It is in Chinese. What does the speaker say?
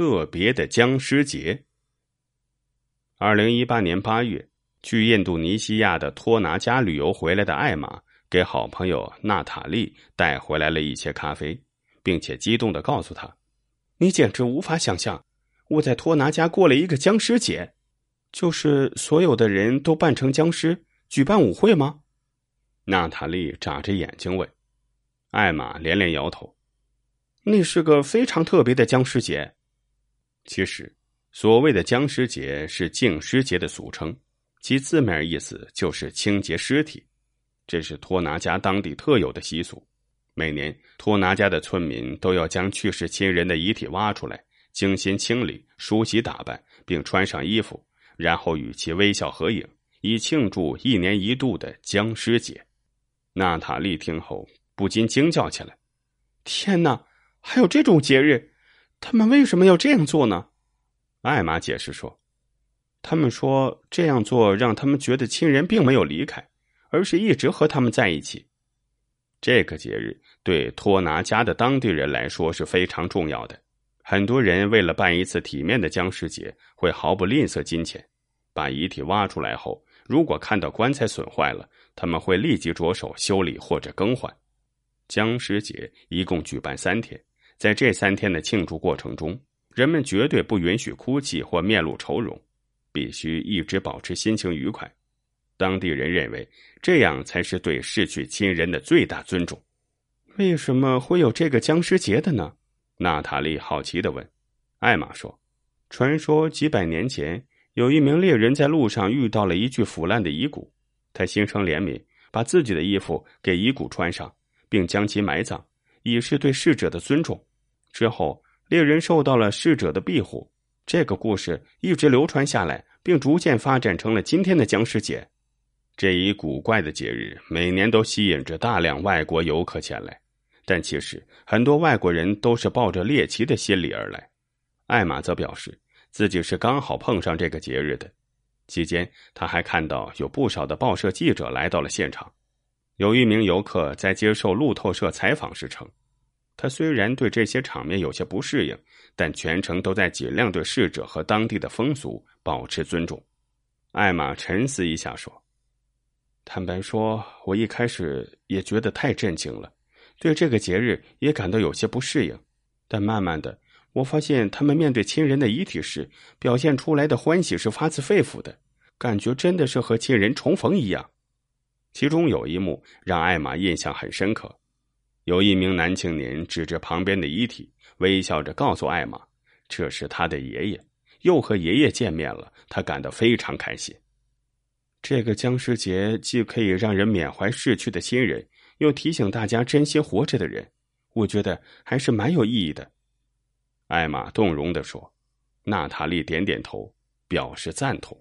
特别的僵尸节。二零一八年八月，去印度尼西亚的托拿加旅游回来的艾玛，给好朋友娜塔莉带回来了一些咖啡，并且激动的告诉他：“你简直无法想象，我在托拿加过了一个僵尸节，就是所有的人都扮成僵尸，举办舞会吗？”娜塔莉眨着眼睛问，艾玛连连摇头：“那是个非常特别的僵尸节。其实。”所谓的僵尸节是净尸节的俗称，其字面意思就是清洁尸体。这是托拿加当地特有的习俗。每年，托拿加的村民都要将去世亲人的遗体挖出来，精心清理、梳洗、打扮，并穿上衣服，然后与其微笑合影，以庆祝一年一度的僵尸节。娜塔莉听后不禁惊叫起来：“天哪，还有这种节日？他们为什么要这样做呢？”艾玛解释说：“他们说这样做让他们觉得亲人并没有离开，而是一直和他们在一起。这个节日对托拿加的当地人来说是非常重要的。很多人为了办一次体面的僵尸节，会毫不吝啬金钱。把遗体挖出来后，如果看到棺材损坏了，他们会立即着手修理或者更换。僵尸节一共举办三天，在这三天的庆祝过程中。”人们绝对不允许哭泣或面露愁容，必须一直保持心情愉快。当地人认为这样才是对逝去亲人的最大尊重。为什么会有这个僵尸节的呢？娜塔莉好奇的问。艾玛说：“传说几百年前，有一名猎人在路上遇到了一具腐烂的遗骨，他心生怜悯，把自己的衣服给遗骨穿上，并将其埋葬，以示对逝者的尊重。之后。”猎人受到了逝者的庇护，这个故事一直流传下来，并逐渐发展成了今天的僵尸节。这一古怪的节日每年都吸引着大量外国游客前来，但其实很多外国人都是抱着猎奇的心理而来。艾玛则表示自己是刚好碰上这个节日的。期间，他还看到有不少的报社记者来到了现场。有一名游客在接受路透社采访时称。他虽然对这些场面有些不适应，但全程都在尽量对逝者和当地的风俗保持尊重。艾玛沉思一下说：“坦白说，我一开始也觉得太震惊了，对这个节日也感到有些不适应。但慢慢的，我发现他们面对亲人的遗体时表现出来的欢喜是发自肺腑的，感觉真的是和亲人重逢一样。其中有一幕让艾玛印象很深刻。”有一名男青年指着旁边的遗体，微笑着告诉艾玛：“这是他的爷爷，又和爷爷见面了，他感到非常开心。”这个僵尸节既可以让人缅怀逝去的亲人，又提醒大家珍惜活着的人，我觉得还是蛮有意义的。”艾玛动容的说。娜塔莉点点头，表示赞同。